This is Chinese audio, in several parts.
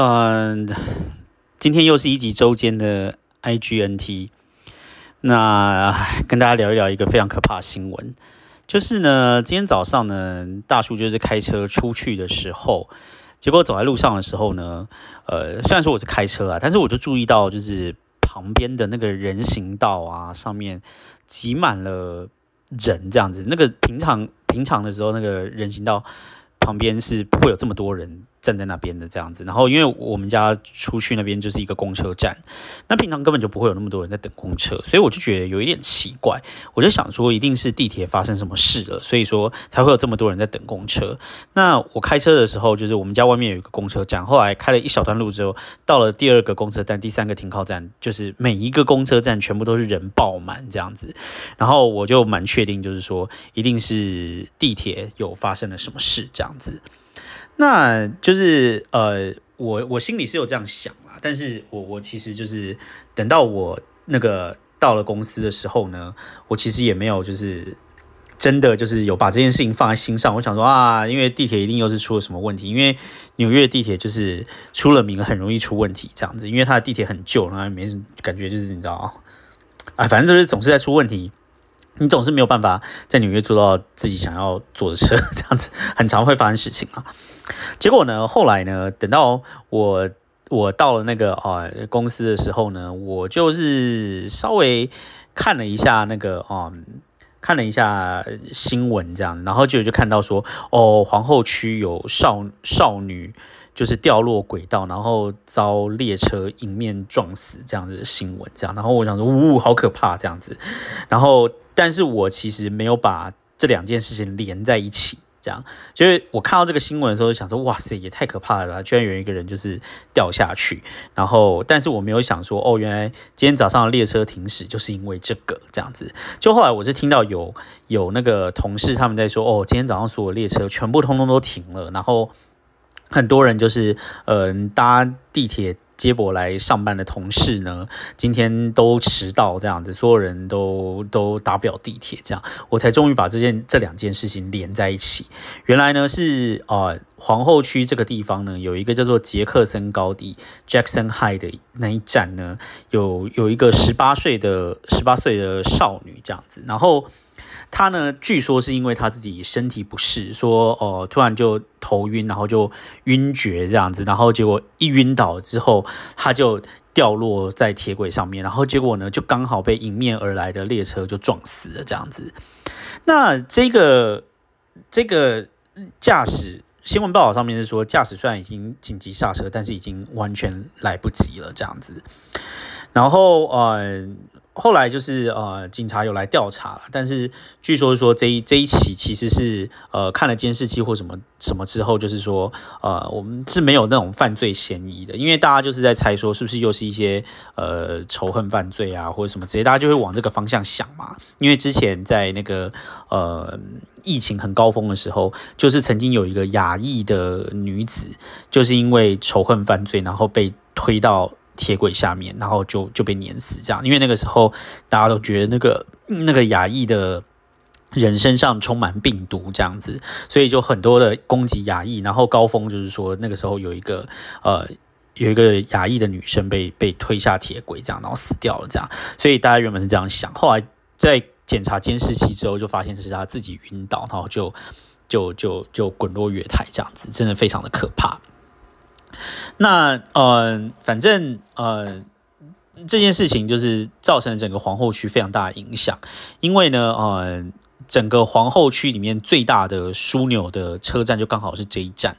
嗯，今天又是一集周间的 IGNT，那跟大家聊一聊一个非常可怕的新闻，就是呢，今天早上呢，大叔就是开车出去的时候，结果走在路上的时候呢，呃，虽然说我是开车啊，但是我就注意到，就是旁边的那个人行道啊，上面挤满了人，这样子，那个平常平常的时候，那个人行道旁边是不会有这么多人。站在那边的这样子，然后因为我们家出去那边就是一个公车站，那平常根本就不会有那么多人在等公车，所以我就觉得有一点奇怪，我就想说一定是地铁发生什么事了，所以说才会有这么多人在等公车。那我开车的时候，就是我们家外面有一个公车站，后来开了一小段路之后，到了第二个公车站、第三个停靠站，就是每一个公车站全部都是人爆满这样子，然后我就蛮确定，就是说一定是地铁有发生了什么事这样子。那就是呃，我我心里是有这样想啦，但是我我其实就是等到我那个到了公司的时候呢，我其实也没有就是真的就是有把这件事情放在心上。我想说啊，因为地铁一定又是出了什么问题，因为纽约地铁就是出了名很容易出问题这样子，因为它的地铁很旧，然后没什么感觉，就是你知道啊，反正就是总是在出问题。你总是没有办法在纽约坐到自己想要坐的车，这样子很常会发生事情啊。结果呢，后来呢，等到我我到了那个啊公司的时候呢，我就是稍微看了一下那个啊，看了一下新闻这样，然后就就看到说，哦，皇后区有少少女就是掉落轨道，然后遭列车迎面撞死这样子的新闻，这样，然后我想说，呜，好可怕这样子，然后。但是我其实没有把这两件事情连在一起，这样，就是我看到这个新闻的时候，想说，哇塞，也太可怕了，居然有一个人就是掉下去，然后，但是我没有想说，哦，原来今天早上列车停驶就是因为这个，这样子，就后来我是听到有有那个同事他们在说，哦，今天早上所有列车全部通通都停了，然后很多人就是，嗯，搭地铁。接驳来上班的同事呢，今天都迟到，这样子，所有人都都打不了地铁，这样，我才终于把这件这两件事情连在一起。原来呢是啊，皇后区这个地方呢，有一个叫做杰克森高地 （Jackson High） 的那一站呢，有有一个十八岁的十八岁的少女这样子，然后。他呢，据说是因为他自己身体不适，说哦，突然就头晕，然后就晕厥这样子，然后结果一晕倒之后，他就掉落在铁轨上面，然后结果呢，就刚好被迎面而来的列车就撞死了这样子。那这个这个驾驶新闻报道上面是说，驾驶虽然已经紧急刹车，但是已经完全来不及了这样子。然后呃。后来就是呃，警察有来调查了，但是据说说这一这一起其实是呃看了监视器或什么什么之后，就是说呃我们是没有那种犯罪嫌疑的，因为大家就是在猜说是不是又是一些呃仇恨犯罪啊或者什么之类，大家就会往这个方向想嘛。因为之前在那个呃疫情很高峰的时候，就是曾经有一个亚裔的女子，就是因为仇恨犯罪，然后被推到。铁轨下面，然后就就被碾死，这样，因为那个时候大家都觉得那个那个亚裔的人身上充满病毒，这样子，所以就很多的攻击亚裔。然后高峰就是说，那个时候有一个呃有一个亚裔的女生被被推下铁轨，这样，然后死掉了，这样。所以大家原本是这样想，后来在检查监视器之后，就发现是他自己晕倒，然后就就就就滚落月台，这样子，真的非常的可怕。那呃，反正呃，这件事情就是造成整个皇后区非常大的影响，因为呢，呃，整个皇后区里面最大的枢纽的车站就刚好是这一站，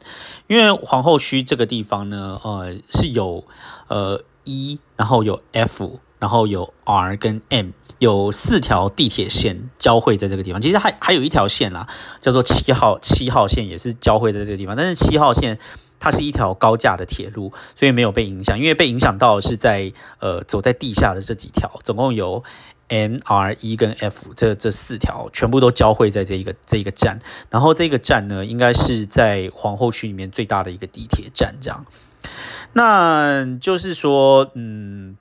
因为皇后区这个地方呢，呃，是有呃 E，然后有 F，然后有 R 跟 M，有四条地铁线交汇在这个地方。其实还还有一条线啦，叫做七号七号线，也是交汇在这个地方，但是七号线。它是一条高架的铁路，所以没有被影响。因为被影响到的是在呃走在地下的这几条，总共有 N、R、E 跟 F 这这四条，全部都交汇在这一个这一个站。然后这个站呢，应该是在皇后区里面最大的一个地铁站。这样，那就是说，嗯。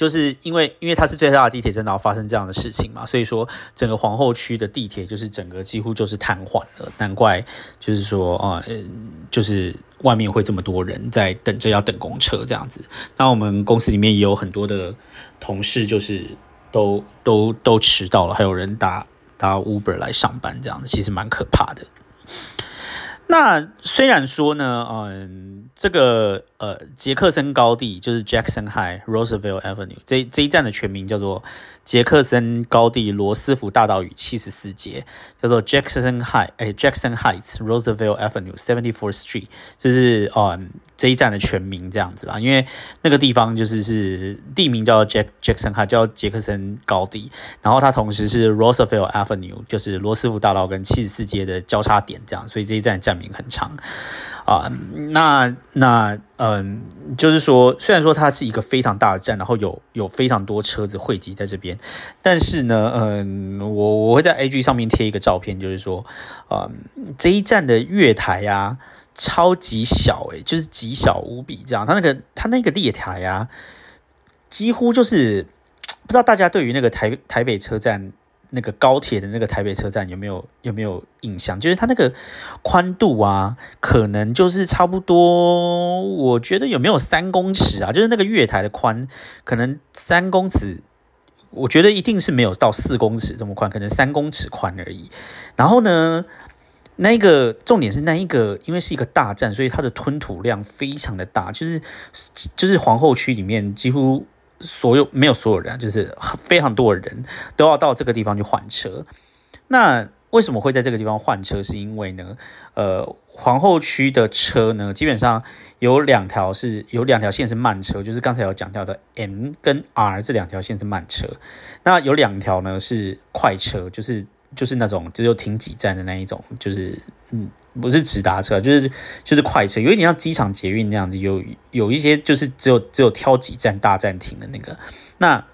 就是因为因为它是最大的地铁站，然后发生这样的事情嘛，所以说整个皇后区的地铁就是整个几乎就是瘫痪了，难怪就是说啊，就是外面会这么多人在等着要等公车这样子。那我们公司里面也有很多的同事，就是都都都迟到了，还有人打搭 Uber 来上班这样子，其实蛮可怕的。那虽然说呢，嗯，这个呃杰克森高地就是 Jackson High Roosevelt Avenue 这这一站的全名叫做。杰克森高地罗斯福大道与七十四街，叫做 Jackson High，哎，Jackson Heights Roosevelt Avenue Seventy Fourth Street，就是嗯这一站的全名这样子啦。因为那个地方就是是地名叫 Jack Jackson High，叫杰克森高地，然后它同时是 Roosevelt Avenue，就是罗斯福大道跟七十四街的交叉点这样，所以这一站站名很长。啊，那那嗯，就是说，虽然说它是一个非常大的站，然后有有非常多车子汇集在这边，但是呢，嗯，我我会在 A G 上面贴一个照片，就是说，啊，这一站的月台呀，超级小，诶，就是极小无比，这样，它那个它那个列台呀，几乎就是不知道大家对于那个台台北车站。那个高铁的那个台北车站有没有有没有印象？就是它那个宽度啊，可能就是差不多，我觉得有没有三公尺啊？就是那个月台的宽，可能三公尺，我觉得一定是没有到四公尺这么宽，可能三公尺宽而已。然后呢，那个重点是那一个，因为是一个大站，所以它的吞吐量非常的大，就是就是皇后区里面几乎。所有没有所有人，就是非常多的人都要到这个地方去换车。那为什么会在这个地方换车？是因为呢，呃，皇后区的车呢，基本上有两条是有两条线是慢车，就是刚才有讲到的 M 跟 R 这两条线是慢车。那有两条呢是快车，就是就是那种只有停几站的那一种，就是嗯。不是直达车，就是就是快车，有一点像机场捷运那样子，有有一些就是只有只有挑几站大站停的那个。那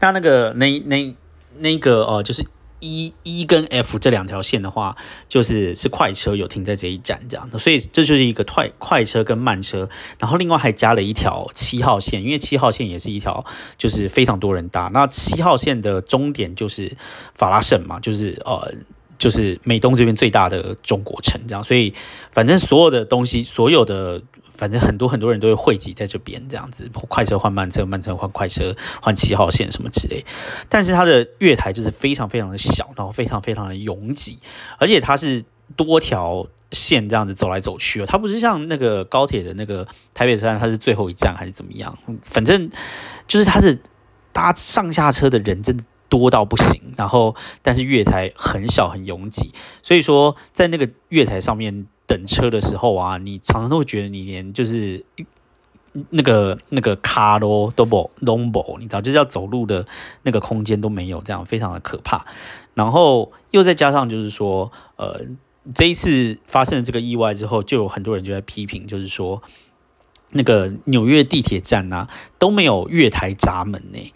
那那个那那那个呃，就是 E E 跟 F 这两条线的话，就是是快车有停在这一站这样的，所以这就是一个快快车跟慢车，然后另外还加了一条七号线，因为七号线也是一条就是非常多人搭。那七号线的终点就是法拉盛嘛，就是呃。就是美东这边最大的中国城，这样，所以反正所有的东西，所有的反正很多很多人都会汇集在这边，这样子，快车换慢车，慢车换快车，换七号线什么之类。但是它的月台就是非常非常的小，然后非常非常的拥挤，而且它是多条线这样子走来走去，它不是像那个高铁的那个台北车站，它是最后一站还是怎么样？反正就是它的搭上下车的人真的。多到不行，然后但是月台很小很拥挤，所以说在那个月台上面等车的时候啊，你常常都会觉得你连就是那个那个卡咯都不 lombo，你知道就是要走路的那个空间都没有，这样非常的可怕。然后又再加上就是说，呃，这一次发生了这个意外之后，就有很多人就在批评，就是说那个纽约地铁站呐都没有月台闸门呢。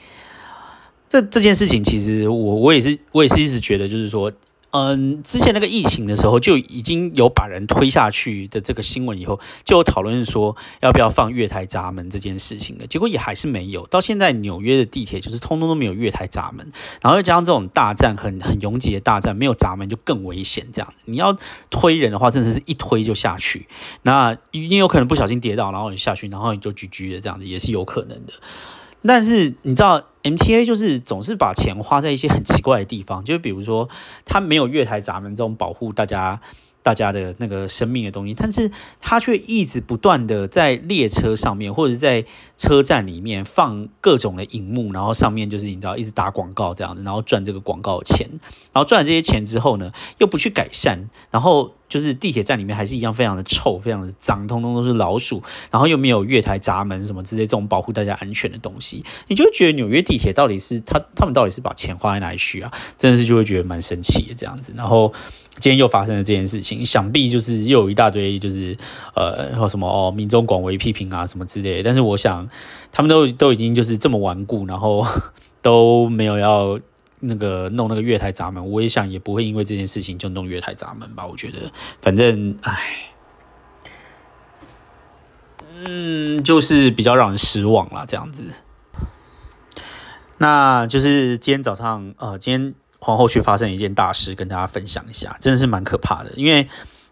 这这件事情，其实我我也是我也是一直觉得，就是说，嗯，之前那个疫情的时候就已经有把人推下去的这个新闻，以后就有讨论说要不要放月台闸门这件事情了，结果也还是没有。到现在纽约的地铁就是通通都没有月台闸门，然后又加上这种大战很很拥挤的大战，没有闸门就更危险。这样子，你要推人的话，真的是一推就下去，那你有可能不小心跌倒，然后你下去，然后你就居居的这样子，也是有可能的。但是你知道，MTA 就是总是把钱花在一些很奇怪的地方，就比如说，它没有月台闸门这种保护大家。大家的那个生命的东西，但是他却一直不断的在列车上面或者是在车站里面放各种的荧幕，然后上面就是你知道一直打广告这样子，然后赚这个广告钱，然后赚了这些钱之后呢，又不去改善，然后就是地铁站里面还是一样非常的臭，非常的脏，通通都是老鼠，然后又没有月台闸门什么之类这种保护大家安全的东西，你就觉得纽约地铁到底是他他们到底是把钱花在哪里去啊？真的是就会觉得蛮生气的这样子，然后。今天又发生了这件事情，想必就是又有一大堆就是呃，或什么哦，民众广为批评啊什么之类。但是我想，他们都都已经就是这么顽固，然后 都没有要那个弄那个月台闸门。我也想也不会因为这件事情就弄月台闸门吧。我觉得，反正唉，嗯，就是比较让人失望啦，这样子。那就是今天早上，呃，今天皇后区发生一件大事，跟大家分享一下，真的是蛮可怕的，因为。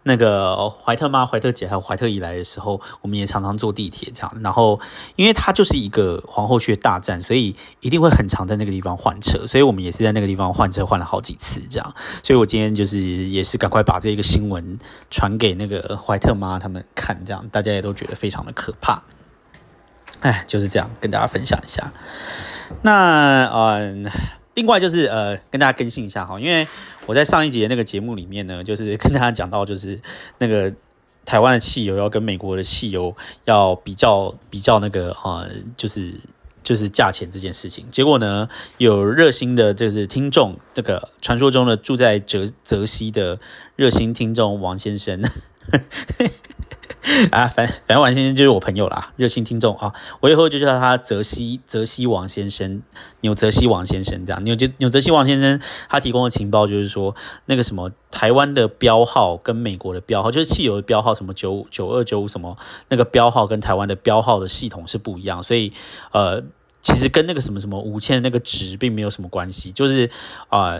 那个怀特妈、怀特姐还有怀特姨来的时候，我们也常常坐地铁这样。然后，因为它就是一个皇后区的大站，所以一定会很常在那个地方换车。所以我们也是在那个地方换车，换了好几次这样。所以我今天就是也是赶快把这个新闻传给那个怀特妈他们看，这样大家也都觉得非常的可怕。哎，就是这样跟大家分享一下。那嗯。另外就是呃，跟大家更新一下哈，因为我在上一节那个节目里面呢，就是跟大家讲到，就是那个台湾的汽油要跟美国的汽油要比较比较那个啊，就是就是价钱这件事情。结果呢，有热心的，就是听众，这个传说中的住在泽泽西的热心听众王先生。啊，反反正王先生就是我朋友啦，热心听众啊，我以后就叫他泽西泽西王先生，纽泽西王先生这样。纽泽纽泽西王先生他提供的情报就是说，那个什么台湾的标号跟美国的标号，就是汽油的标号，什么九九二九五什么那个标号跟台湾的标号的系统是不一样，所以呃，其实跟那个什么什么五千的那个值并没有什么关系，就是啊，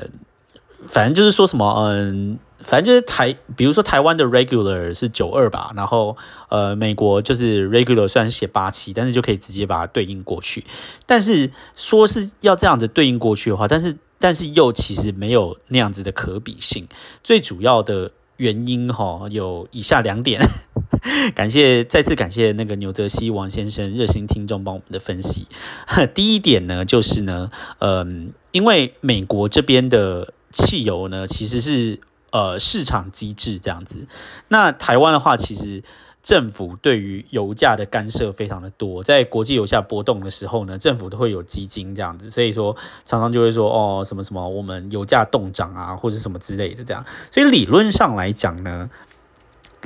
反正就是说什么嗯。反正就是台，比如说台湾的 regular 是九二吧，然后呃，美国就是 regular 虽然写八七，但是就可以直接把它对应过去。但是说是要这样子对应过去的话，但是但是又其实没有那样子的可比性。最主要的原因哈，有以下两点。感谢再次感谢那个牛泽西王先生热心听众帮我们的分析。第一点呢，就是呢，嗯，因为美国这边的汽油呢，其实是。呃，市场机制这样子。那台湾的话，其实政府对于油价的干涉非常的多，在国际油价波动的时候呢，政府都会有基金这样子，所以说常常就会说哦，什么什么，我们油价动涨啊，或者什么之类的这样。所以理论上来讲呢，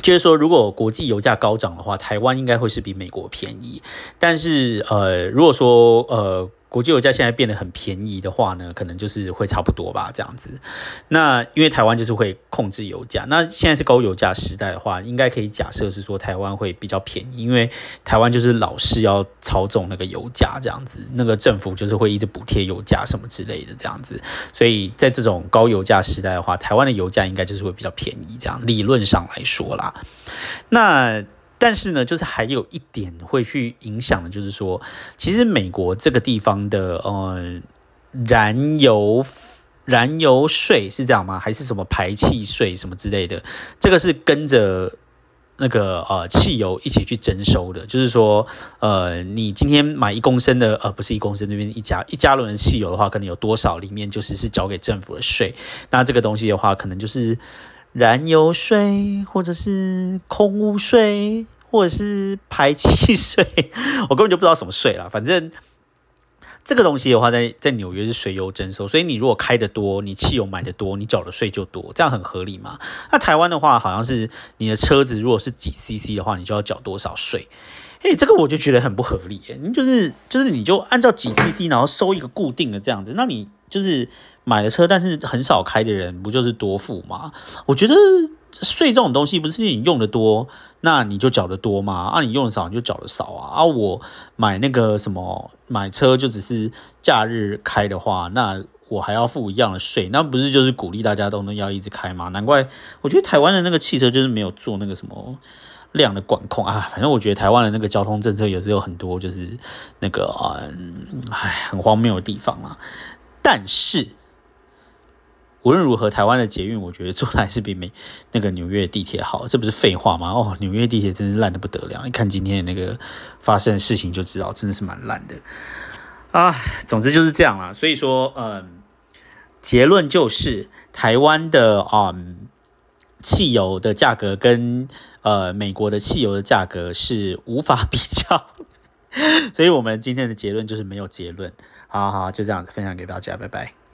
就是说如果国际油价高涨的话，台湾应该会是比美国便宜。但是呃，如果说呃。国际油价现在变得很便宜的话呢，可能就是会差不多吧，这样子。那因为台湾就是会控制油价，那现在是高油价时代的话，应该可以假设是说台湾会比较便宜，因为台湾就是老是要操纵那个油价这样子，那个政府就是会一直补贴油价什么之类的这样子，所以在这种高油价时代的话，台湾的油价应该就是会比较便宜，这样理论上来说啦。那但是呢，就是还有一点会去影响的，就是说，其实美国这个地方的呃燃油燃油税是这样吗？还是什么排气税什么之类的？这个是跟着那个呃汽油一起去征收的。就是说，呃，你今天买一公升的呃不是一公升那边一加一加仑的汽油的话，可能有多少里面就是是交给政府的税。那这个东西的话，可能就是。燃油税，或者是空污税，或者是排气税，我根本就不知道什么税了。反正这个东西的话，在在纽约是随油征收，所以你如果开的多，你汽油买的多，你缴的税就多，这样很合理嘛。那台湾的话，好像是你的车子如果是几 CC 的话，你就要缴多少税？哎，这个我就觉得很不合理。你就是就是你就按照几 CC，然后收一个固定的这样子，那你就是。买了车，但是很少开的人，不就是多付吗？我觉得税这种东西，不是你用的多，那你就缴的多吗？啊，你用的少，你就缴的少啊。啊，我买那个什么买车，就只是假日开的话，那我还要付一样的税，那不是就是鼓励大家都能要一直开吗？难怪我觉得台湾的那个汽车就是没有做那个什么量的管控啊。反正我觉得台湾的那个交通政策也是有很多就是那个嗯，唉，很荒谬的地方啊。但是。无论如何，台湾的捷运我觉得做的还是比美那个纽约地铁好，这不是废话吗？哦，纽约地铁真是烂的不得了，你看今天的那个发生的事情就知道，真的是蛮烂的啊。总之就是这样啦，所以说，嗯，结论就是台湾的嗯汽油的价格跟呃美国的汽油的价格是无法比较，所以我们今天的结论就是没有结论。好好，就这样子分享给大家，拜拜。